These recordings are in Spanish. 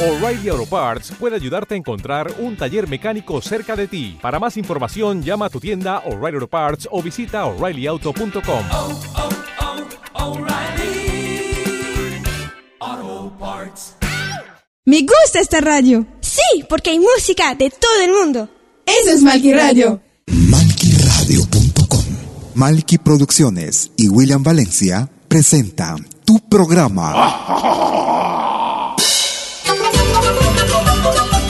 O'Reilly Auto Parts puede ayudarte a encontrar un taller mecánico cerca de ti. Para más información, llama a tu tienda O'Reilly Auto Parts o visita oreillyauto.com. oh, oh, O'Reilly Auto Parts. Me gusta esta radio. Sí, porque hay música de todo el mundo. Eso es Malky Radio. Malquiradio.com Malqui Producciones y William Valencia presentan tu programa.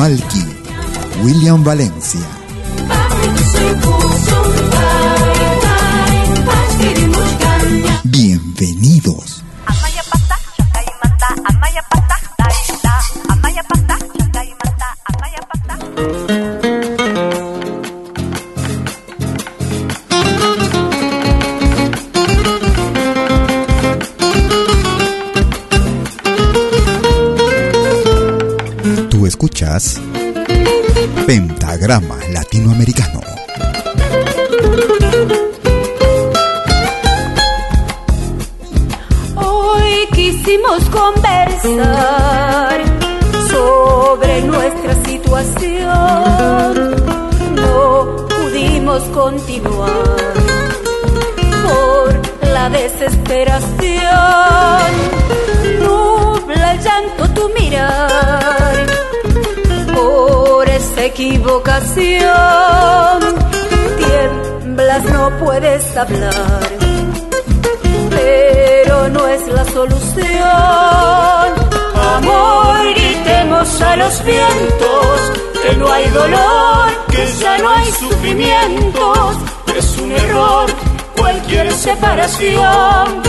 Malky, William Valencia. Bienvenidos. Pentagrama Latinoamericano. Equivocación. Tiemblas, no puedes hablar pero no es la solución. Amor, gritemos a los vientos que no hay dolor, que ya no hay sufrimientos, es un error cualquier separación,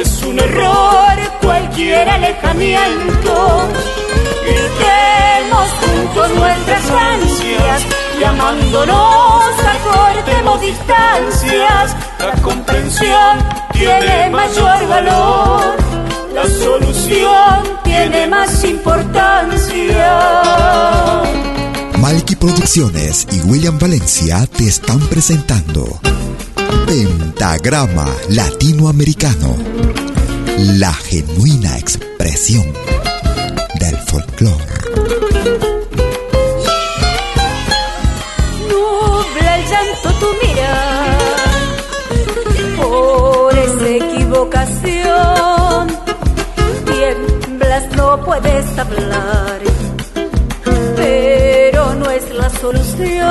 es un error cualquier alejamiento. Gritemos juntos nuestras ansias, llamándonos a cortemos distancias. La comprensión tiene mayor valor, la solución tiene más importancia. Malky Producciones y William Valencia te están presentando Pentagrama Latinoamericano. La genuina expresión del folclore. Puedes hablar, pero no es la solución.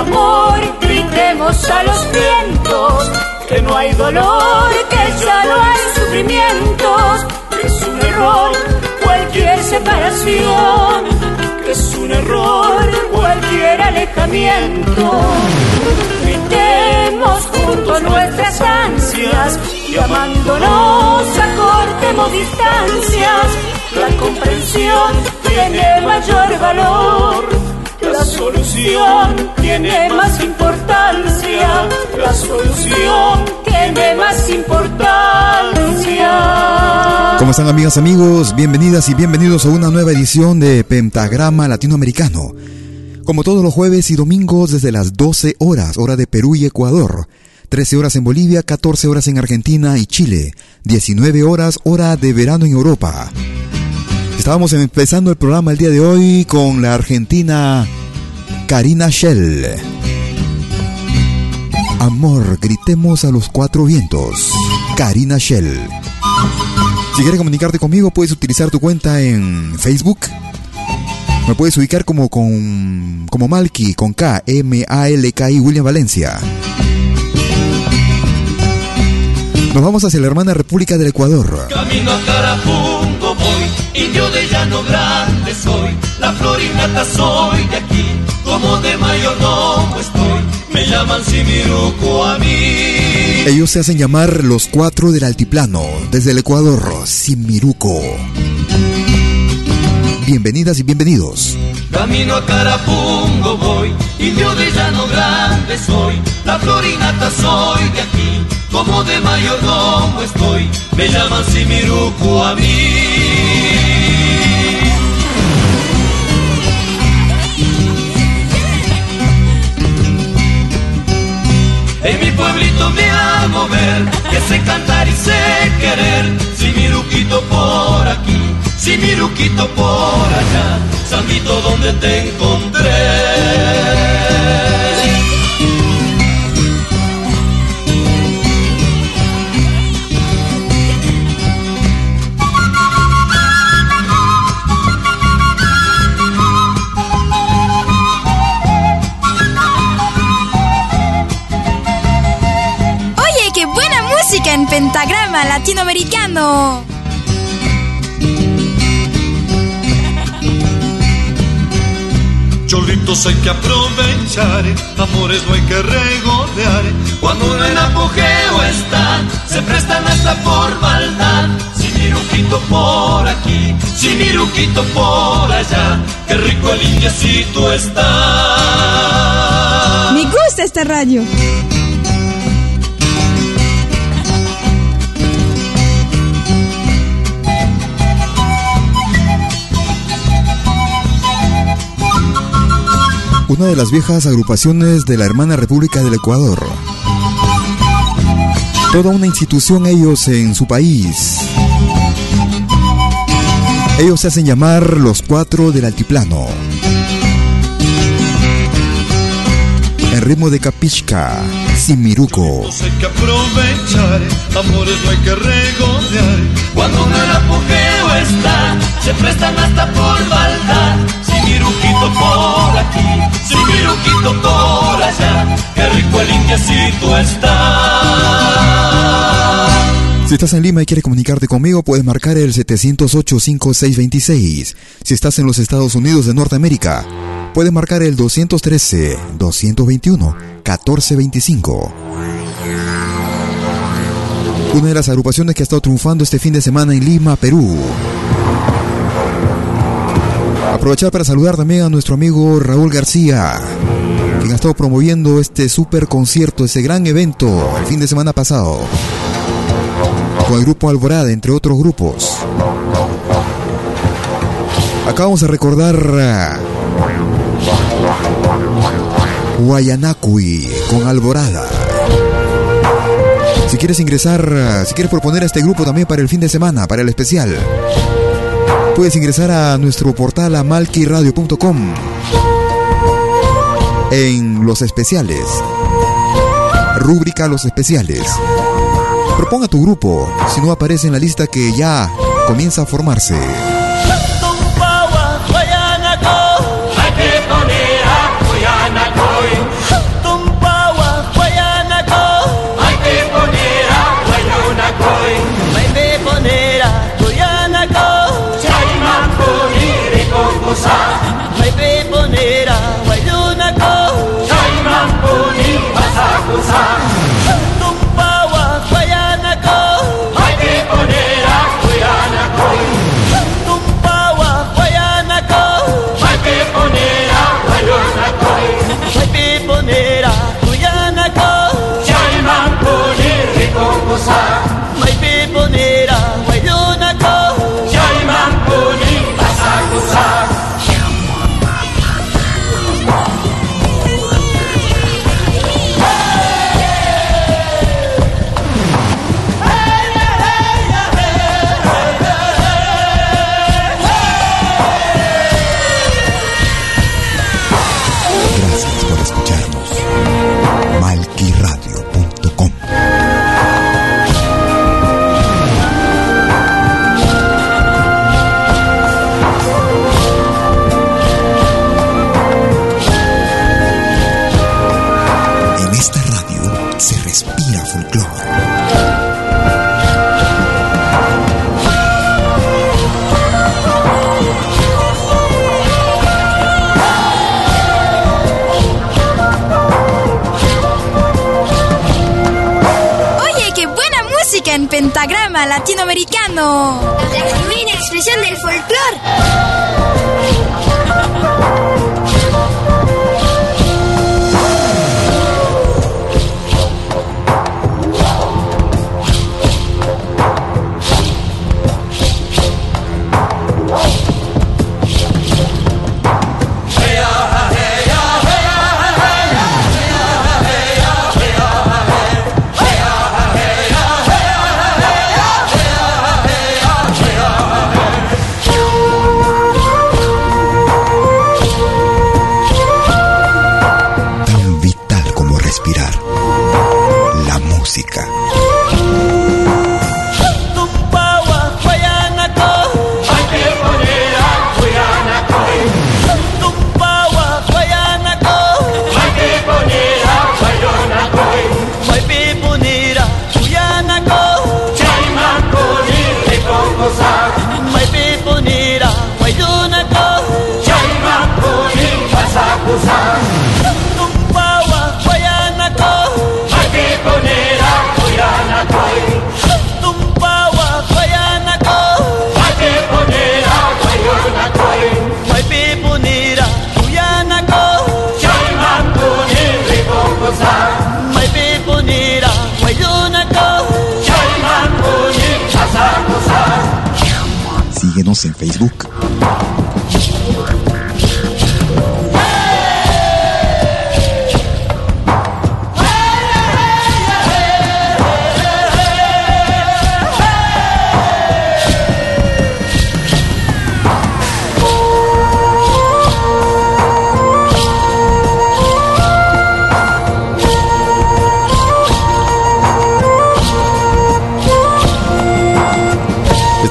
Amor, gritemos a los vientos que no hay dolor, que ya no hay sufrimientos, que es un error cualquier separación, que es un error cualquier alejamiento. Gritemos nuestras ansias, llamándonos a cortemos distancias. La comprensión tiene mayor valor. La solución tiene más importancia. La solución tiene más importancia. ¿Cómo están amigas, amigos? Bienvenidas y bienvenidos a una nueva edición de Pentagrama Latinoamericano. Como todos los jueves y domingos desde las 12 horas, hora de Perú y Ecuador. 13 horas en Bolivia, 14 horas en Argentina y Chile. 19 horas, hora de verano en Europa. Estábamos empezando el programa el día de hoy con la argentina Karina Shell. Amor, gritemos a los cuatro vientos. Karina Shell. Si quieres comunicarte conmigo, puedes utilizar tu cuenta en Facebook. Me puedes ubicar como con como Malky con K M A L K I William Valencia. Nos vamos hacia la hermana República del Ecuador. Camino a Carapungo voy, indio de llano grande soy. La florinata soy de aquí, como de mayordomo estoy. Me llaman Simiruco a mí. Ellos se hacen llamar los cuatro del altiplano, desde el Ecuador, Simiruco. Bienvenidas y bienvenidos. Camino a Carapungo voy, y yo de llano grande soy. La florinata soy de aquí, como de mayordomo estoy. Me llaman Simiruku a mí. En mi pueblito me hago ver que sé cantar y sé querer. Si mi ruquito por aquí, si mi ruquito por allá, Sandito donde te encontré. Oye, qué buena música en pentagrama latinoamericano. Cholitos hay que aprovechar, amores no hay que regodear. Cuando uno en apogeo está, se prestan hasta por maldad. Si mi ruquito por aquí, si mi ruquito por allá, qué rico el indiecito está. Me gusta esta radio. Una de las viejas agrupaciones de la hermana República del Ecuador. Toda una institución ellos en su país. Ellos se hacen llamar los cuatro del altiplano. En ritmo de capichca, Simiruco. Hay que aprovechar, amores no hay que regodear. Cuando en apogeo está, se prestan hasta por maldad. Si estás en Lima y quieres comunicarte conmigo, puedes marcar el 708-5626. Si estás en los Estados Unidos de Norteamérica, puedes marcar el 213-221-1425. Una de las agrupaciones que ha estado triunfando este fin de semana en Lima, Perú. Aprovechar para saludar también a nuestro amigo Raúl García, quien ha estado promoviendo este super concierto, ese gran evento el fin de semana pasado con el grupo Alborada, entre otros grupos. Acá vamos a recordar a Guayanacui con Alborada. Si quieres ingresar, si quieres proponer a este grupo también para el fin de semana, para el especial, puedes ingresar a nuestro portal amalquiradio.com en los especiales. Rúbrica Los Especiales. Proponga tu grupo, si no aparece en la lista que ya comienza a formarse. Cosa Maipe ponera Wailuna ko Shaiman puni Pasakusa latinoamericano.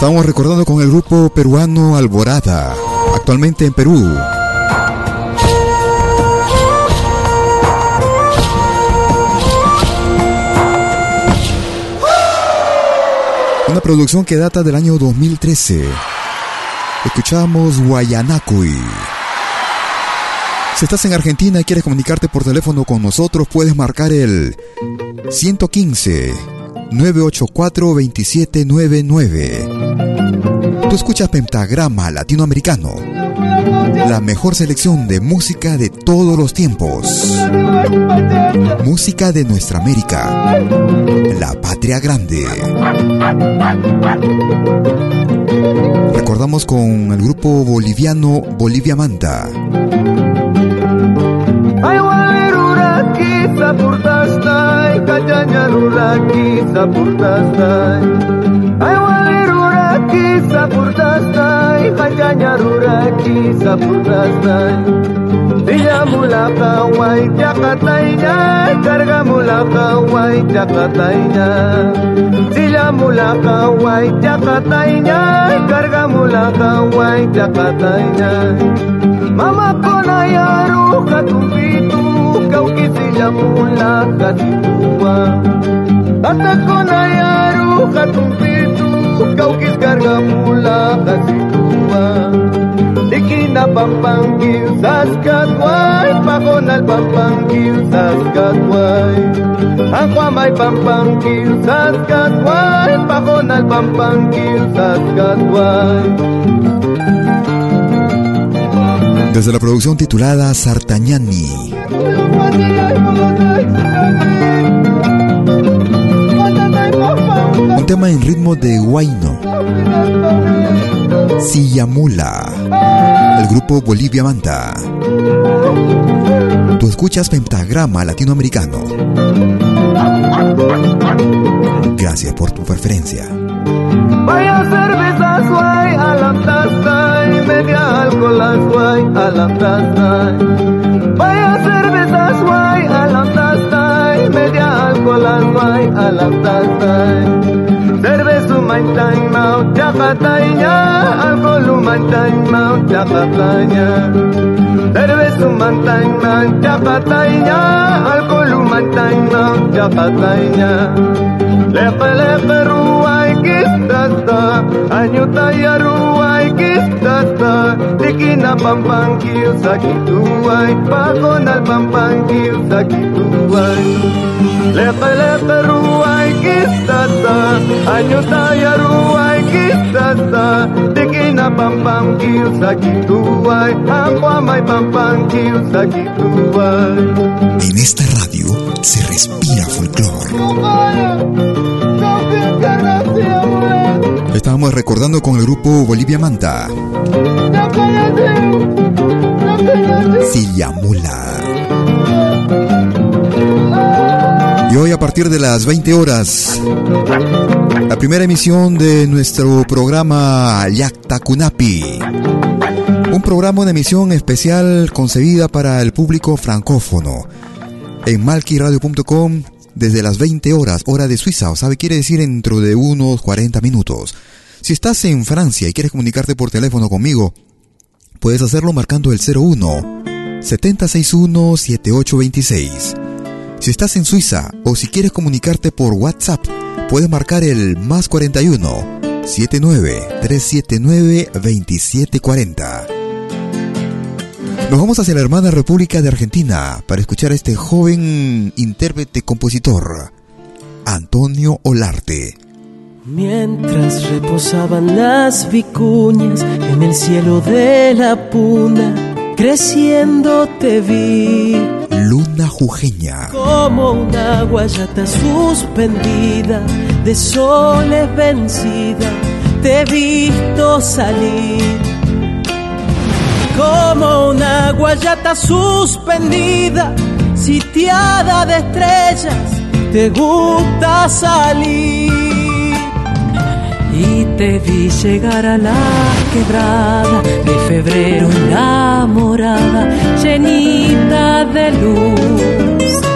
Estamos recordando con el grupo peruano Alborada, actualmente en Perú. Una producción que data del año 2013. Escuchamos Guayanacuy. Si estás en Argentina y quieres comunicarte por teléfono con nosotros, puedes marcar el 115 984-2799. Tú escuchas Pentagrama Latinoamericano, la mejor selección de música de todos los tiempos. Música de nuestra América, la patria grande. Recordamos con el grupo boliviano Bolivia Manta. Kajanya ruraki sapurtastai Dia mulaka wai jakatainya Karga mulaka wai jakatainya Dia mulaka wai jakatainya Karga mulaka wai jakatainya Mama kona yaru katumpitu bila kulaka tua Basta ko na yaru katumpitu Kau kisgarga mula kasitua Dikina pampangil saskatway Pakonal pampangil saskatway Ang kwamay pampangil saskatway Pakonal pampangil saskatway Desde la producción titulada Sartañani. Un tema en ritmo de Huayno. Siyamula. El grupo Bolivia Manta. Tú escuchas Pentagrama Latinoamericano. Gracias por tu preferencia. Vaya a la taza media alcohol guay a la taza. Vaya cervezas guay a la y media alcohol guay a la taza. Cerveza mantain mau jakatainya alkohol mantain mau jakatainya. Cerveza mantain mau jakatainya alkohol mantain mau jakatainya. Lepe lepe ruai kistasta Anyo taya ruai kistasta Dikina pampangkil sakituai Pakonal pampangkil sakituai Lepe lepe ruai kistasta Anyo taya ruai kistasta Dikina pampangkil sakituai Ako amay pampangkil sakituai En esta radio se respira folclore. Estábamos recordando con el grupo Bolivia Manta. Siyamula. Y hoy a partir de las 20 horas, la primera emisión de nuestro programa Yakta Kunapi. Un programa de emisión especial concebida para el público francófono. En malquiradio.com desde las 20 horas, hora de Suiza, o sabe, quiere decir dentro de unos 40 minutos. Si estás en Francia y quieres comunicarte por teléfono conmigo, puedes hacerlo marcando el 01 761 7826. Si estás en Suiza o si quieres comunicarte por WhatsApp, puedes marcar el más 41 79 379 2740. Nos vamos hacia la hermana República de Argentina para escuchar a este joven intérprete compositor, Antonio Olarte. Mientras reposaban las vicuñas en el cielo de la puna, creciendo te vi. Luna Jujeña. Como una guayata suspendida, de soles vencida, te he visto salir como una guayata suspendida, sitiada de estrellas, te gusta salir. Y te vi llegar a la quebrada de febrero enamorada, llenita de luz.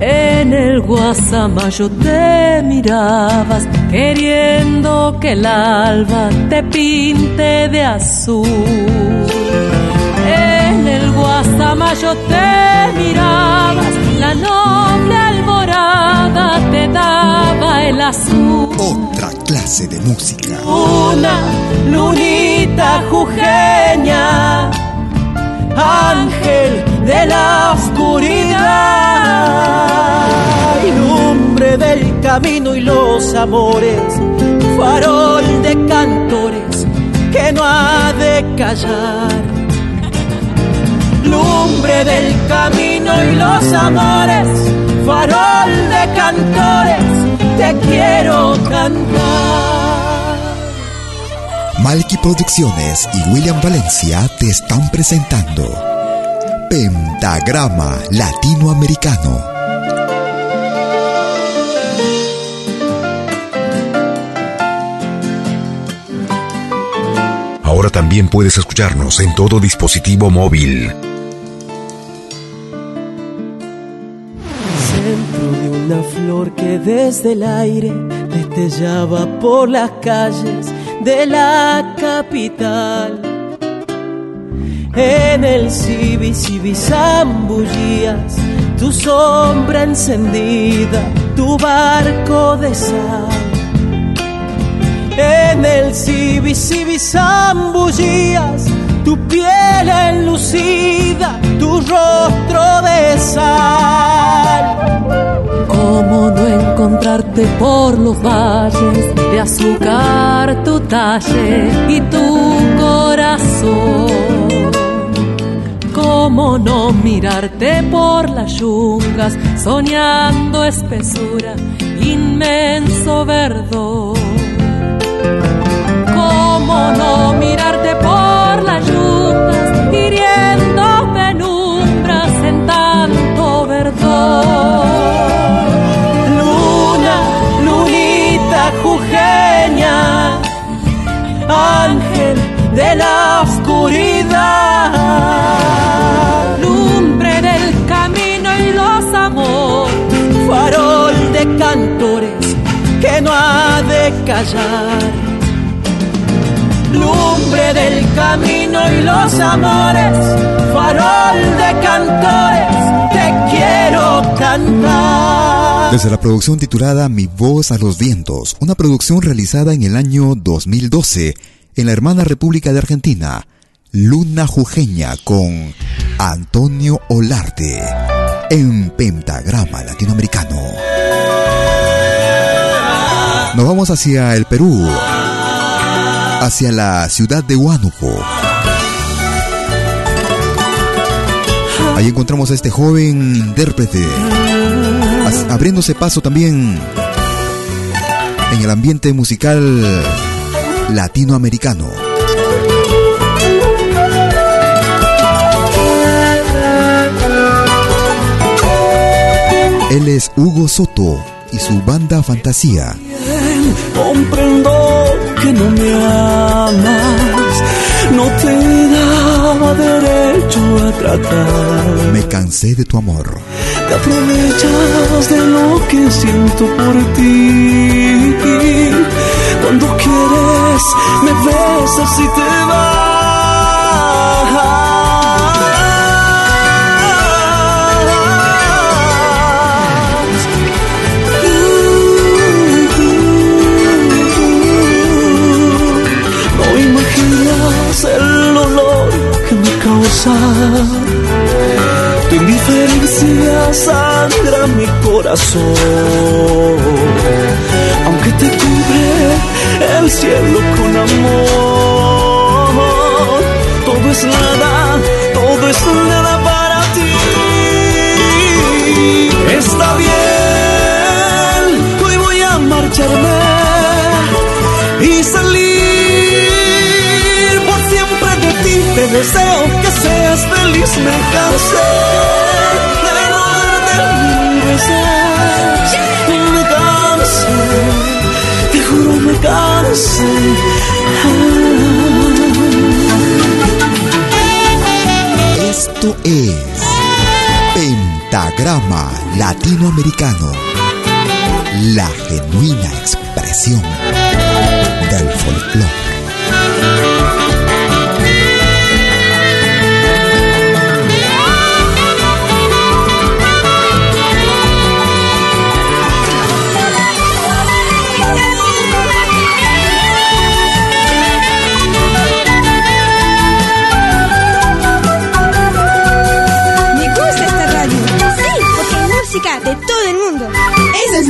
En el guasamayo te mirabas, queriendo que el alba te pinte de azul. En el guasamayo te mirabas, la noble alborada te daba el azul. Otra clase de música. Una lunita jujeña, ángel de la oscuridad, lumbre del camino y los amores, farol de cantores que no ha de callar. Lumbre del camino y los amores, farol de cantores, te quiero cantar. Malky Producciones y William Valencia te están presentando Pentagrama Latinoamericano. Ahora también puedes escucharnos en todo dispositivo móvil. Centro de una flor que desde el aire destellaba por las calles de la capital. En el Cibi zambullías tu sombra encendida, tu barco de sal. En el Cibi zambullías tu piel enlucida, tu rostro de sal. ¿Cómo no encontrarte por los valles de azúcar tu talle y tu corazón? ¿Cómo no mirarte por las yungas soñando espesura, inmenso verdor? ¿Cómo no mirarte por callar lumbre del camino y los amores, farol de cantores, te quiero cantar. Desde la producción titulada Mi voz a los vientos, una producción realizada en el año 2012 en la hermana República de Argentina, Luna Jujeña con Antonio Olarte en Pentagrama Latinoamericano. Nos vamos hacia el Perú, hacia la ciudad de Huánuco. Ahí encontramos a este joven intérprete, abriéndose paso también en el ambiente musical latinoamericano. Él es Hugo Soto y su banda Fantasía. Comprendo que no me amas, no te daba derecho a tratar. Me cansé de tu amor. Te aprovechas de lo que siento por ti. Cuando quieres, me besas y te vas. pasar. Tu indiferencia sangra mi corazón. Aunque te cubre el cielo con amor, todo es nada, todo es nada para ti. Está bien, hoy voy a marcharme y salir por siempre de ti, te deseo seas feliz. Me cansé de robarte mil besos. Me cansé, te juro me cansé. Esto es Pentagrama Latinoamericano, la genuina expresión del folclore.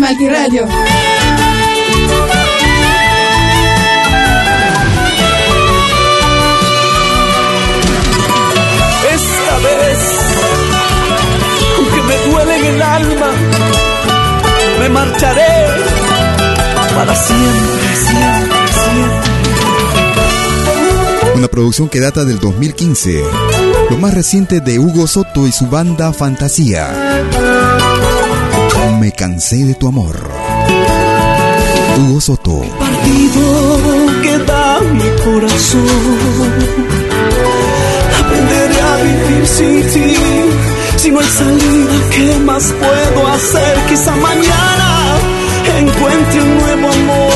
Malquiradio. Esta vez, aunque me duele en el alma, me marcharé para siempre, siempre, siempre. Una producción que data del 2015. Lo más reciente de Hugo Soto y su banda Fantasía. Me cansé de tu amor. Hugo Soto. Partido que da mi corazón. Aprenderé a vivir sin ti. Si no hay salida, ¿qué más puedo hacer? Quizá mañana encuentre un nuevo amor.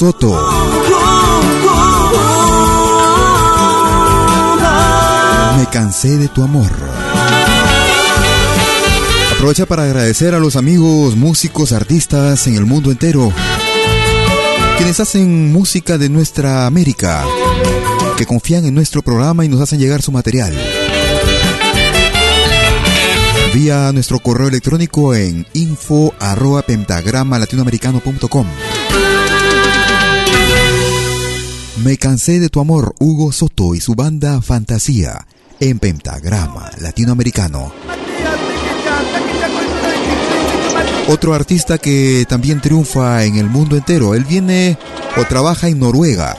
Soto. Me cansé de tu amor. Aprovecha para agradecer a los amigos, músicos, artistas en el mundo entero, quienes hacen música de nuestra América, que confían en nuestro programa y nos hacen llegar su material. Vía nuestro correo electrónico en info arroba pentagrama latinoamericano.com. Me cansé de tu amor, Hugo Soto y su banda Fantasía en Pentagrama Latinoamericano. Otro artista que también triunfa en el mundo entero. Él viene o trabaja en Noruega.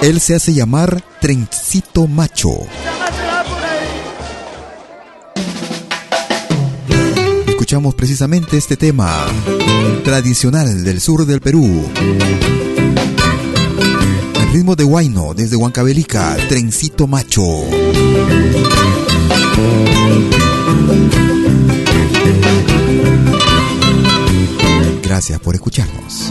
Él se hace llamar Trencito Macho. Escuchamos precisamente este tema tradicional del sur del Perú. El ritmo de Huayno desde Huancavelica, Trencito Macho. Gracias por escucharnos.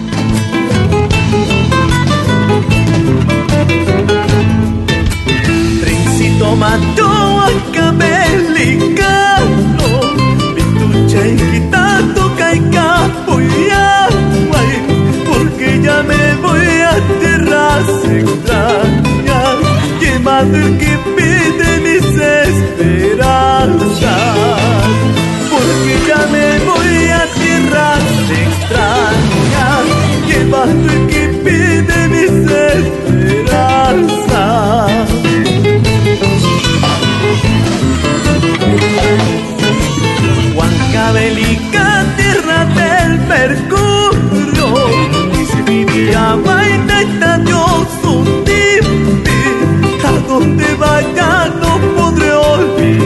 Trencito macho huancabelicano Quitando caica guay, Porque ya me voy a tierras extrañas Llevando el que pide mis esperanzas Porque ya me voy a tierras extrañas Llevando el que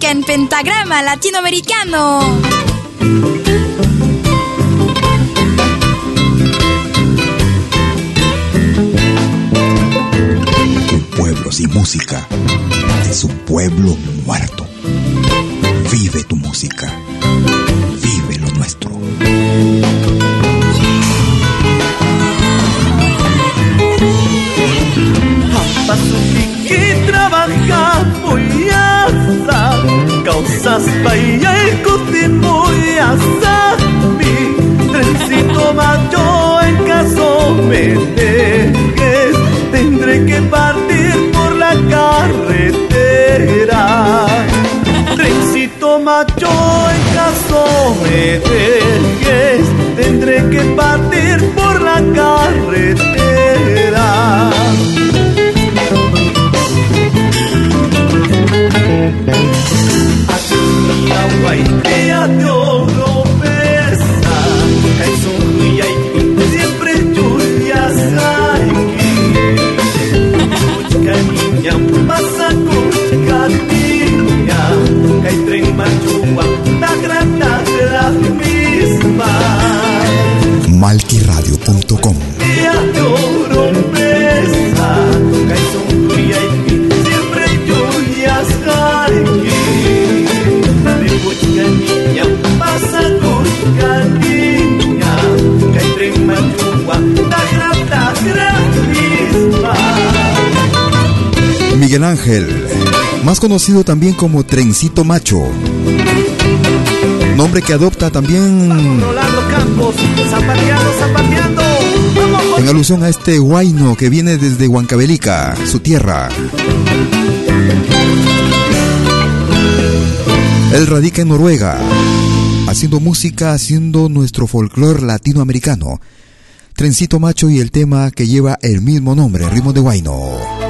música en pentagrama latinoamericano. Un pueblo sin música es un pueblo muerto. Vive tu música. Vive lo nuestro. Causas vaya el Miguel Ángel, más conocido también como Trencito Macho. Nombre que adopta también Campos, zapateando, zapateando. En alusión a este guayno que viene desde Huancavelica, su tierra. Él radica en Noruega, haciendo música, haciendo nuestro folclore latinoamericano. Trencito Macho y el tema que lleva el mismo nombre, ritmo de guayno.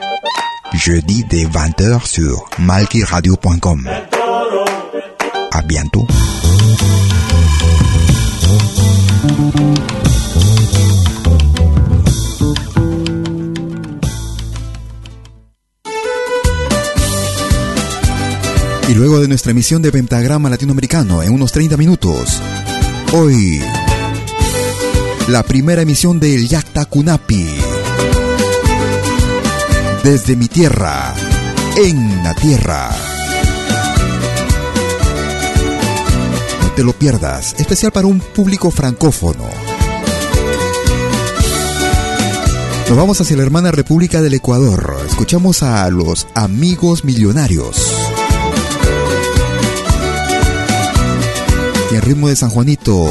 jeudi dès 20h sur malkiradio.com. À bientôt. Y luego de nuestra emisión de Pentagrama Latinoamericano en unos 30 minutos, hoy la primera emisión del Yakta Kunapi. Desde mi tierra, en la tierra. No te lo pierdas, especial para un público francófono. Nos vamos hacia la hermana República del Ecuador. Escuchamos a los amigos millonarios. Y el ritmo de San Juanito.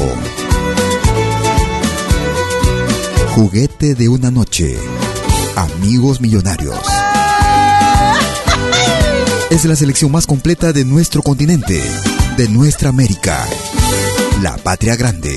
Juguete de una noche. Amigos Millonarios. Es la selección más completa de nuestro continente, de nuestra América, la patria grande.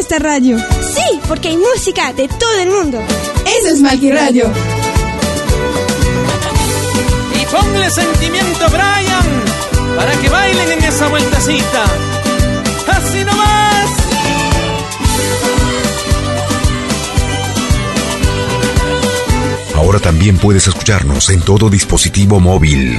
Esta radio. Sí, porque hay música de todo el mundo. Eso es Malqui Radio. Y ponle sentimiento, Brian, para que bailen en esa vueltecita. Así nomás. Ahora también puedes escucharnos en todo dispositivo móvil.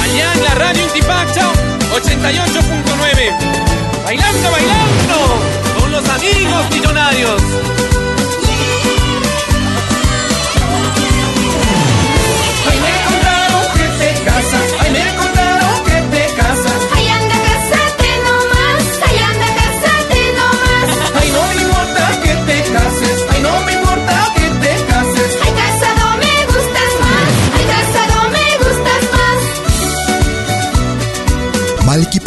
Allá en la radio Intipacha 88.9. Bailando, bailando con los amigos millonarios.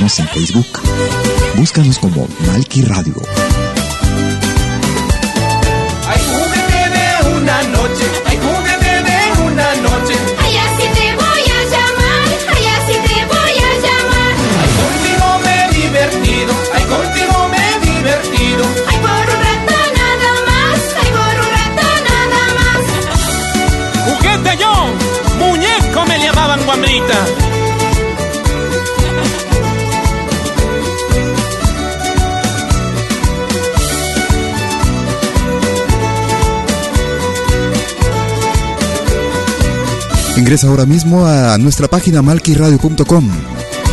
Síguenos en Facebook. Búscanos como Malky Radio. Ay, juguete de una noche, ay, juguete de una noche. Ay, así te voy a llamar, ay, así te voy a llamar. Ay, contigo me he divertido, ay, contigo me he divertido. Ay, por un rato nada más, ay, por un rato nada más. Juguete yo, muñeco me llamaban guambrita. Ingresa ahora mismo a nuestra página malquiradio.com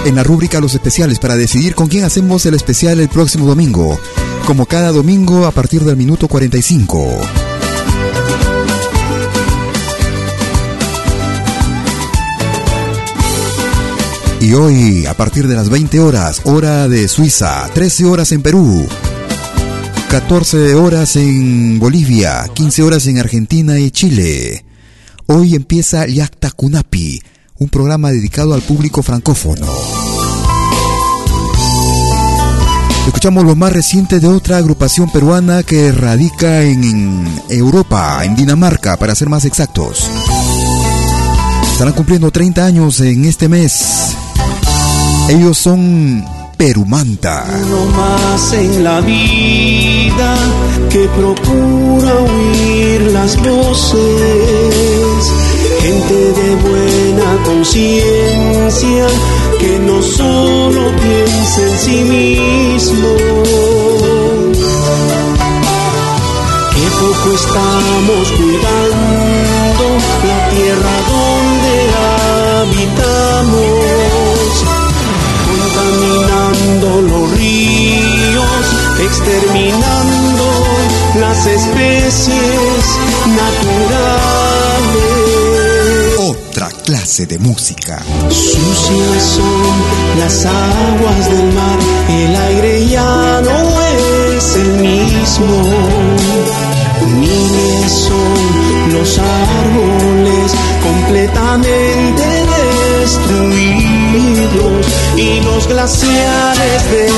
en la rúbrica Los Especiales para decidir con quién hacemos el especial el próximo domingo, como cada domingo a partir del minuto 45. Y hoy, a partir de las 20 horas, hora de Suiza, 13 horas en Perú, 14 horas en Bolivia, 15 horas en Argentina y Chile. Hoy empieza Yacta Kunapi, un programa dedicado al público francófono. Escuchamos lo más reciente de otra agrupación peruana que radica en Europa, en Dinamarca, para ser más exactos. Estarán cumpliendo 30 años en este mes. Ellos son Perumanta. Uno más en la vida que procura oír las voces. Gente de buena conciencia que no solo piensa en sí mismo. Que poco estamos cuidando la tierra donde habitamos contaminando los ríos, exterminando las especies naturales. Otra clase de música. Sucias son las aguas del mar, el aire ya no es el mismo. Miles son los árboles completamente glaciares derritiéndose.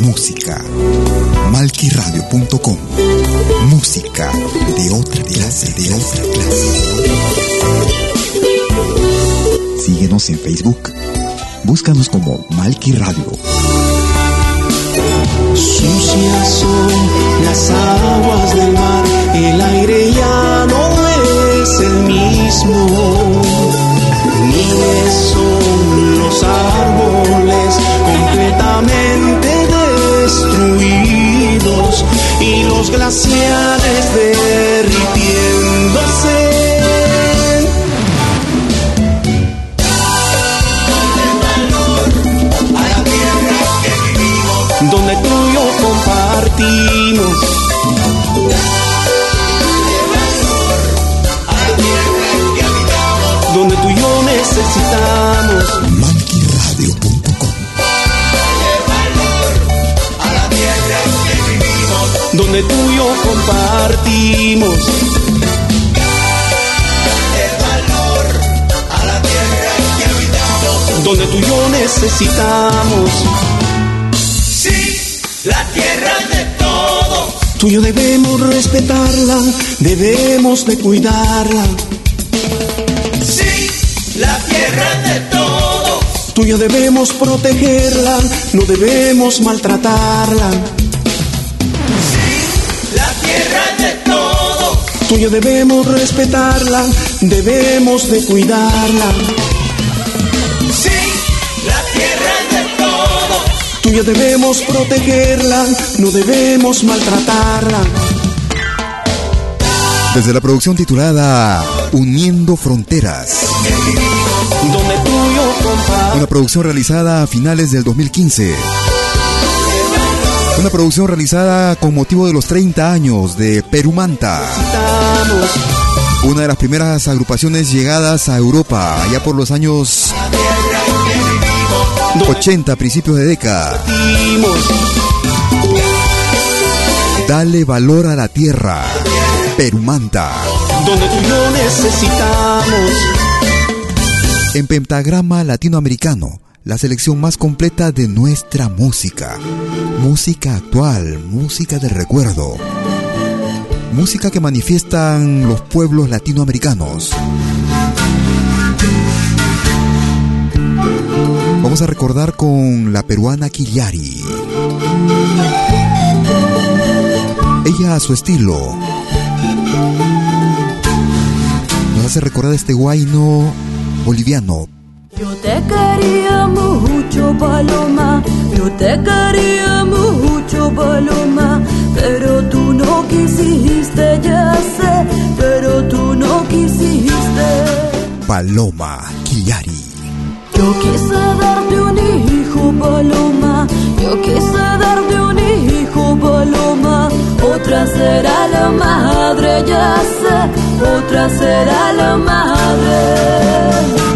Música. Malquiradio.com. Música de otra clase, de otra clase. Síguenos en Facebook. Búscanos como Malqui Radio. Sucias son las aguas del mar, el aire ya no es el mismo. Miles son los árboles completamente destruidos y los glaciares derritiéndose. Donde tú y yo compartimos. Donde tú y yo necesitamos. Donde tú y yo compartimos. Valor. A la tierra que habitamos. donde tú y yo necesitamos. Sí, la tierra de todos. Tú y yo debemos respetarla, debemos de cuidarla. Sí, la tierra de todos. Tú y yo debemos protegerla, no debemos maltratarla. Tú y yo debemos respetarla, debemos de cuidarla. Sí, la tierra es de todos. Tú y yo debemos protegerla, no debemos maltratarla. Desde la producción titulada Uniendo Fronteras. Donde tú y yo compartimos. Una producción realizada a finales del 2015. Una producción realizada con motivo de los 30 años de Perumanta. Una de las primeras agrupaciones llegadas a Europa, allá por los años 80, principios de década. Dale valor a la tierra. Perumanta. Donde tú necesitamos. En Pentagrama Latinoamericano, la selección más completa de nuestra música. Música actual, música de recuerdo. Música que manifiestan los pueblos latinoamericanos. Vamos a recordar con la peruana Quillari. Ella a su estilo. Nos hace recordar este guayno boliviano. Yo te quería mucho, Paloma. Yo te quería mucho, Paloma. Pero tú no quisiste, ya sé. Pero tú no quisiste. Paloma Quillari. Yo quise darte un hijo, Paloma. Yo quise darte un hijo, Paloma. Otra será la madre, ya sé. Otra será la madre.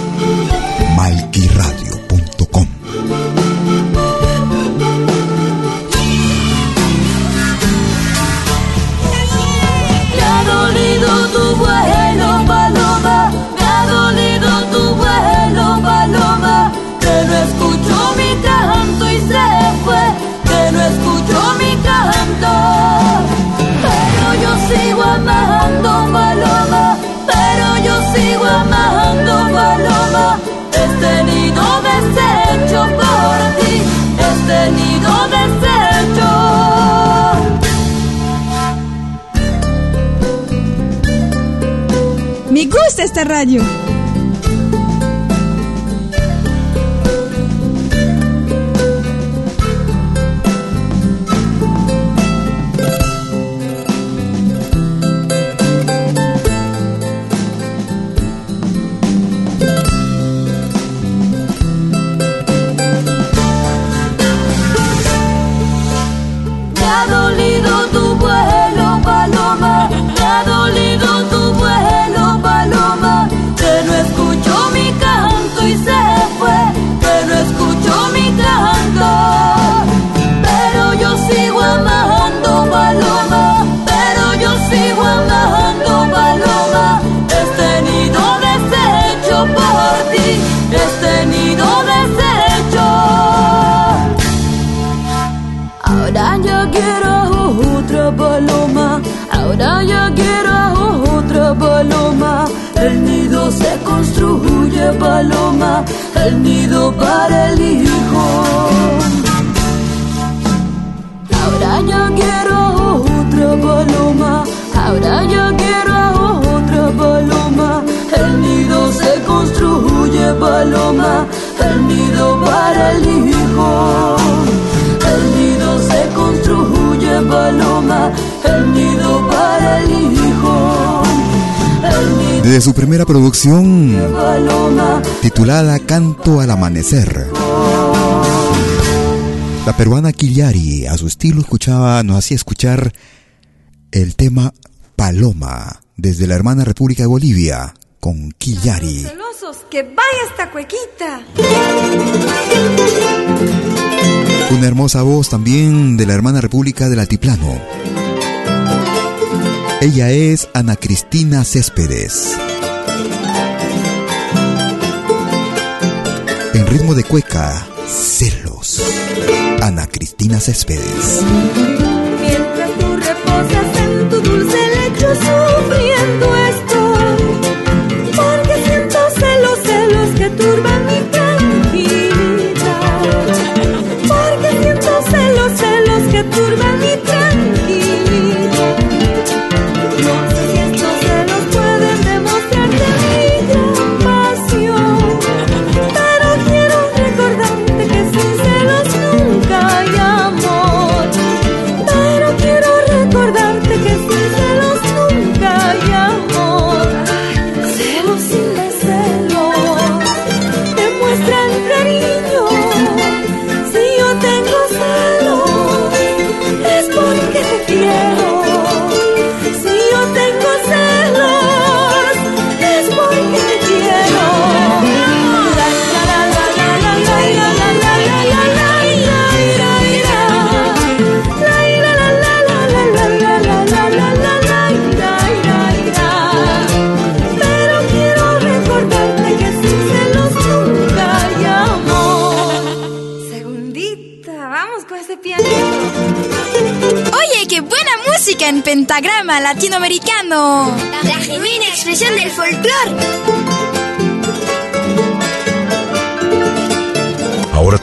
gusta esta radio. El nido para el hijo. Ahora yo quiero otra paloma, ahora yo quiero otra paloma. El nido se construye paloma, el nido para el hijo. El nido se construye paloma, el nido para Desde su primera producción titulada Canto al Amanecer. La peruana Kiliari, a su estilo, escuchaba, nos hacía escuchar el tema Paloma, desde la hermana República de Bolivia, con. Celosos, que vaya esta cuequita. Una hermosa voz también de la hermana República del Altiplano. Ella es Ana Cristina Céspedes. En ritmo de cueca, celos. Ana Cristina Céspedes. Mientras tú reposas en tu dulce lecho sufriendo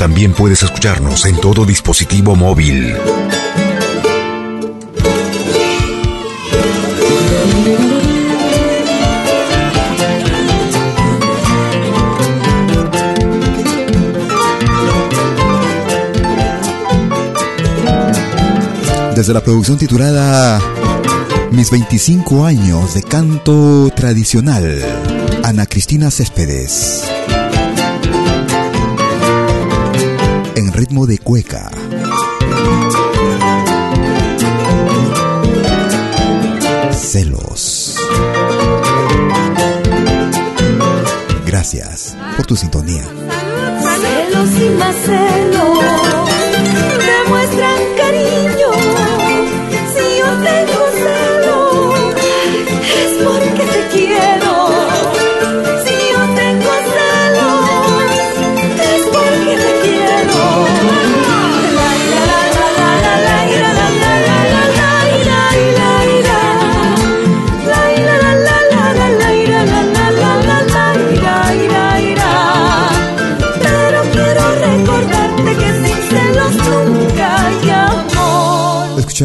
también puedes escucharnos en todo dispositivo móvil. Desde la producción titulada Mis 25 años de canto tradicional, Ana Cristina Céspedes. En ritmo de cueca. Celos. Gracias por tu sintonía. Celos y más celos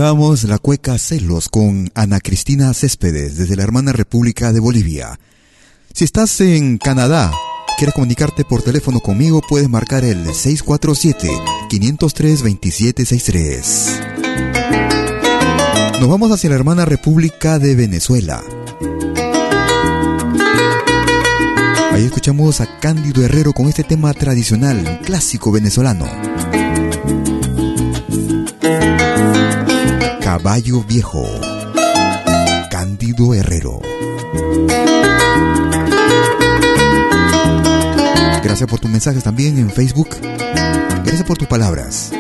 amor. Escuchábamos la cueca Celos con Ana Cristina Céspedes desde la hermana República de Bolivia. Si estás en Canadá, quieres comunicarte por teléfono conmigo, puedes marcar el 647-503-2763. Nos vamos hacia la hermana República de Venezuela. Ahí escuchamos a Cándido Herrero con este tema tradicional, clásico venezolano. Caballo Viejo. Cándido Herrero. Gracias por tus mensajes también en Facebook. Gracias por tus palabras.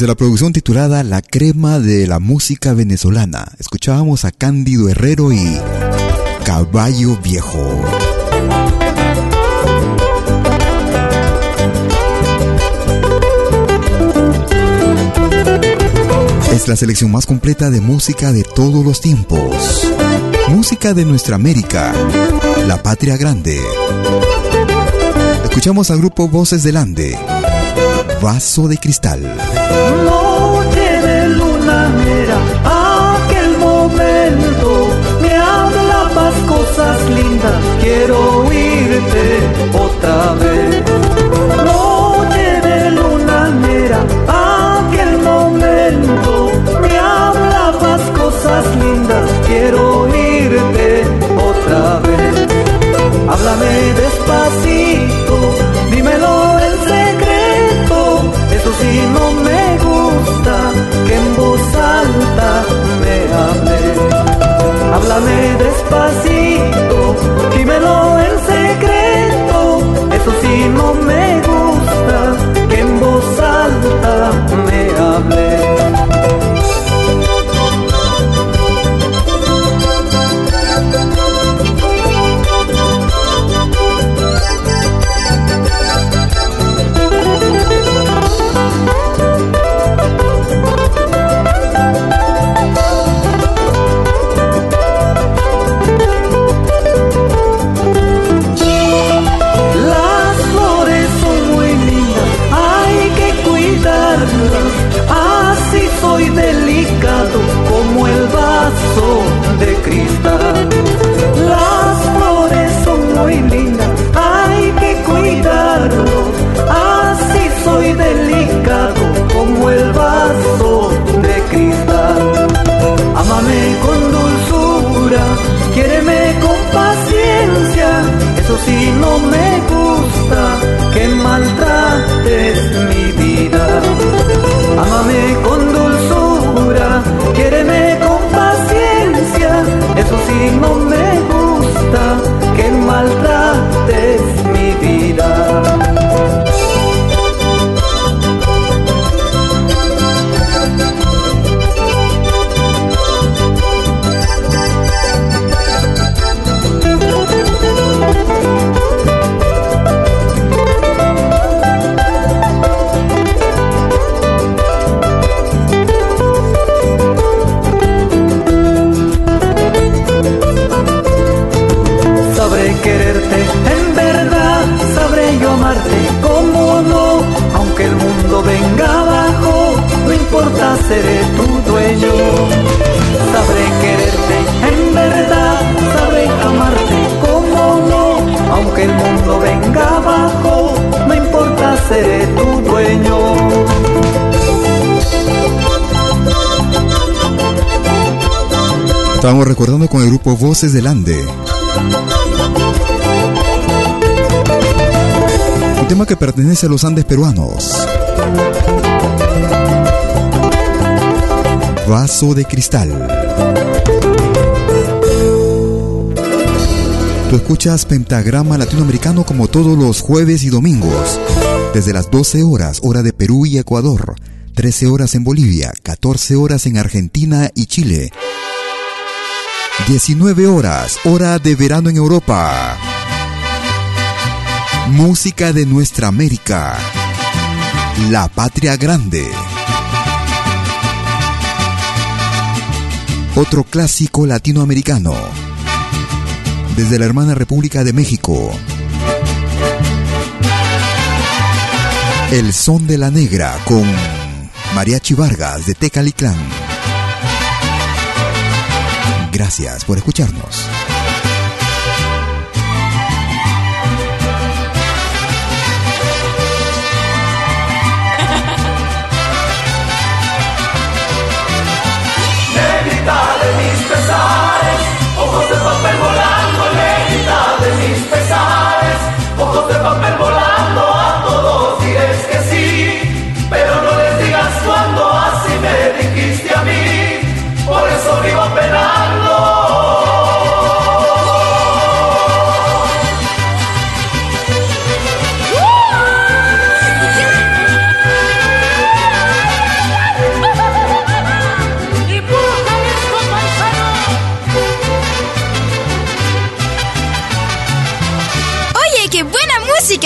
Desde la producción titulada La crema de la música venezolana, escuchábamos a Cándido Herrero y Caballo Viejo. Es la selección más completa de música de todos los tiempos. Música de nuestra América, la patria grande. Escuchamos al grupo Voces del Ande, Vaso de Cristal. Noche de luna mera, aquel momento me hablabas cosas lindas, quiero oírte otra vez. Noche de luna mera, aquel momento me hablabas cosas lindas, quiero oírte otra vez. Háblame despacito, Aleda seré tu dueño. Estamos recordando con el grupo Voces del Ande. Un tema que pertenece a los Andes peruanos. Vaso de cristal. Tú escuchas Pentagrama Latinoamericano como todos los jueves y domingos, desde las 12 horas, hora de Perú y Ecuador, 13 horas en Bolivia, 14 horas en Argentina y Chile. 19 horas, hora de verano en Europa. Música de nuestra América. La patria grande. Otro clásico latinoamericano. Desde la hermana República de México. El son de la negra con Mariachi Vargas de Tecalitlán. Gracias por escucharnos. Negrita de mis pesares, ojos de papel volando, negrita de mis pesares, ojos de papel volando,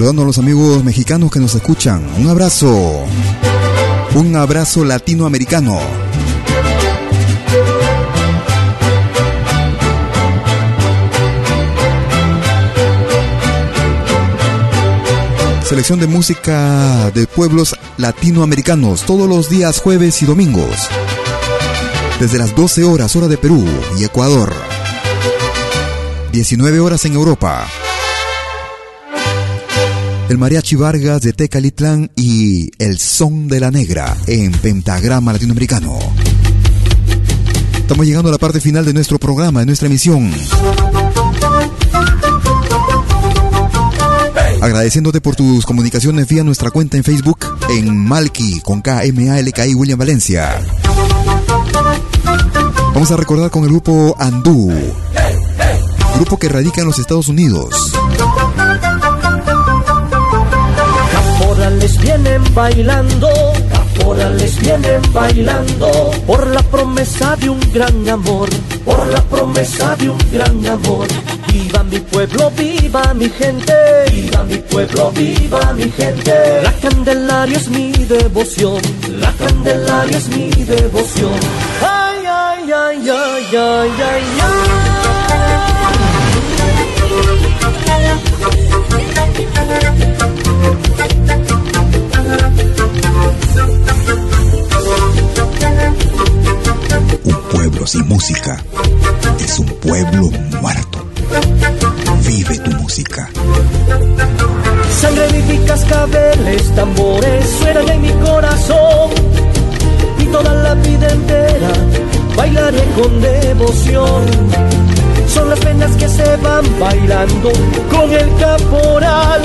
Saludando a los amigos mexicanos que nos escuchan. Un abrazo. Un abrazo latinoamericano. Selección de música de pueblos latinoamericanos todos los días jueves y domingos. Desde las 12 horas hora de Perú y Ecuador. 19 horas en Europa. El Mariachi Vargas de Tecalitlán y El Son de la Negra en Pentagrama Latinoamericano. Estamos llegando a la parte final de nuestro programa, de nuestra emisión. Agradeciéndote por tus comunicaciones vía nuestra cuenta en Facebook en Malki con K M A L K I William Valencia. Vamos a recordar con el grupo Andú, grupo que radica en los Estados Unidos. Caporales vienen bailando, caporales vienen bailando por la promesa de un gran amor, por la promesa de un gran amor. Viva mi pueblo, viva mi gente, viva mi pueblo, viva mi gente. La Candelaria es mi devoción, la Candelaria es mi devoción. Ay, ay, ay, ay, ay, ay, Un pueblo sin música es un pueblo muerto. Vive tu música. Sangre vivifica cascabeles, tambores suenan en mi corazón y toda la vida entera bailaré con devoción. Son las penas que se van bailando con el caporal.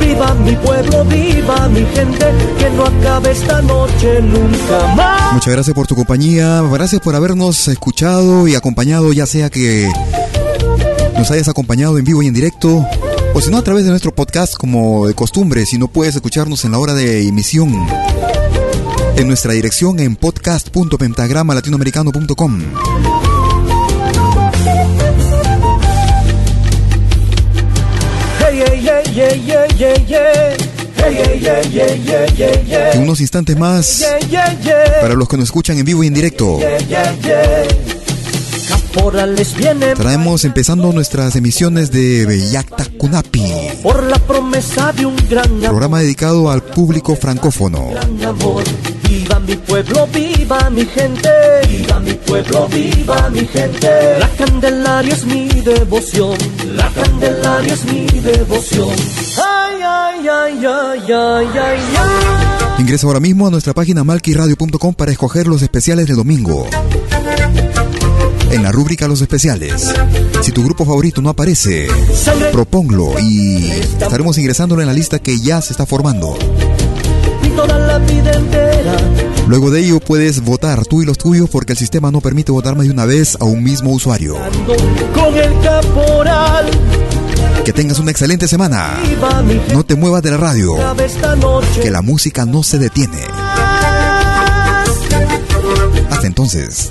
Viva mi pueblo, viva mi gente, que no acabe esta noche nunca más. Muchas gracias por tu compañía, gracias por habernos escuchado y acompañado, ya sea que nos hayas acompañado en vivo y en directo, o si no a través de nuestro podcast como de costumbre, si no puedes escucharnos en la hora de emisión en nuestra dirección en podcast.pentagramalatinoamericano.com. En unos instantes más, para los que nos escuchan en vivo y en directo, traemos empezando nuestras emisiones de Bellacta Kunapi, por la promesa de un gran amor. programa dedicado al público francófono. Viva mi pueblo, viva mi gente. Viva mi pueblo, viva mi gente. La Candelaria es mi devoción. La Candelaria es mi devoción. Ay, ay, ay, ay, ay, ay, ay. Ingresa ahora mismo a nuestra página malquiradio.com para escoger los especiales de domingo. En la rúbrica Los especiales. Si tu grupo favorito no aparece, proponlo y estaremos ingresándolo en la lista que ya se está formando. Y toda la vida entera. Luego de ello puedes votar tú y los tuyos porque el sistema no permite votar más de una vez a un mismo usuario. Con el caporal. Que tengas una excelente semana. No te muevas de la radio, que la música no se detiene. Hasta entonces.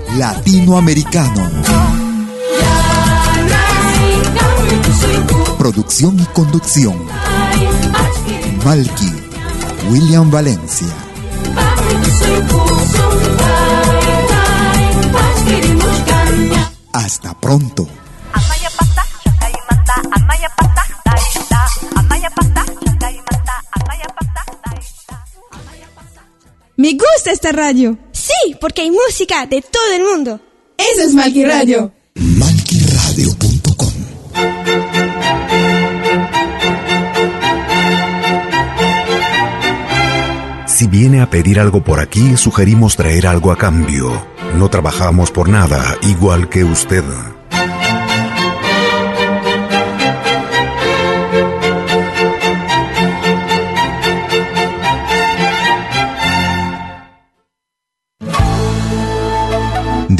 Latinoamericano. Producción y conducción. Malky, William Valencia. Hasta pronto. Me gusta esta radio. Sí, porque hay música de todo el mundo. Eso es Malqui Radio. Malquiradio.com Si viene a pedir algo por aquí, sugerimos traer algo a cambio. No trabajamos por nada, igual que usted.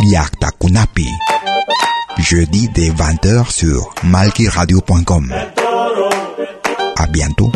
Liakta Kunapi. Jeudi dès 20h sur malkiradio.com. À bientôt.